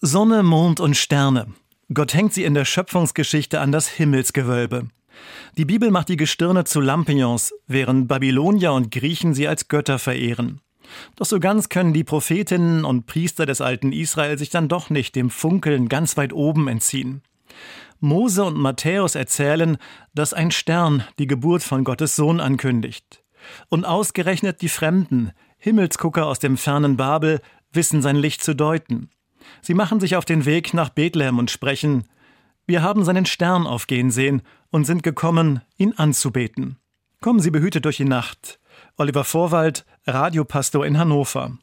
Sonne, Mond und Sterne. Gott hängt sie in der Schöpfungsgeschichte an das Himmelsgewölbe. Die Bibel macht die Gestirne zu Lampions, während Babylonier und Griechen sie als Götter verehren. Doch so ganz können die Prophetinnen und Priester des alten Israel sich dann doch nicht dem Funkeln ganz weit oben entziehen. Mose und Matthäus erzählen, dass ein Stern die Geburt von Gottes Sohn ankündigt. Und ausgerechnet die Fremden, Himmelsgucker aus dem fernen Babel, wissen sein Licht zu deuten. Sie machen sich auf den Weg nach Bethlehem und sprechen Wir haben seinen Stern aufgehen sehen und sind gekommen, ihn anzubeten. Kommen Sie behütet durch die Nacht. Oliver Vorwald, Radiopastor in Hannover.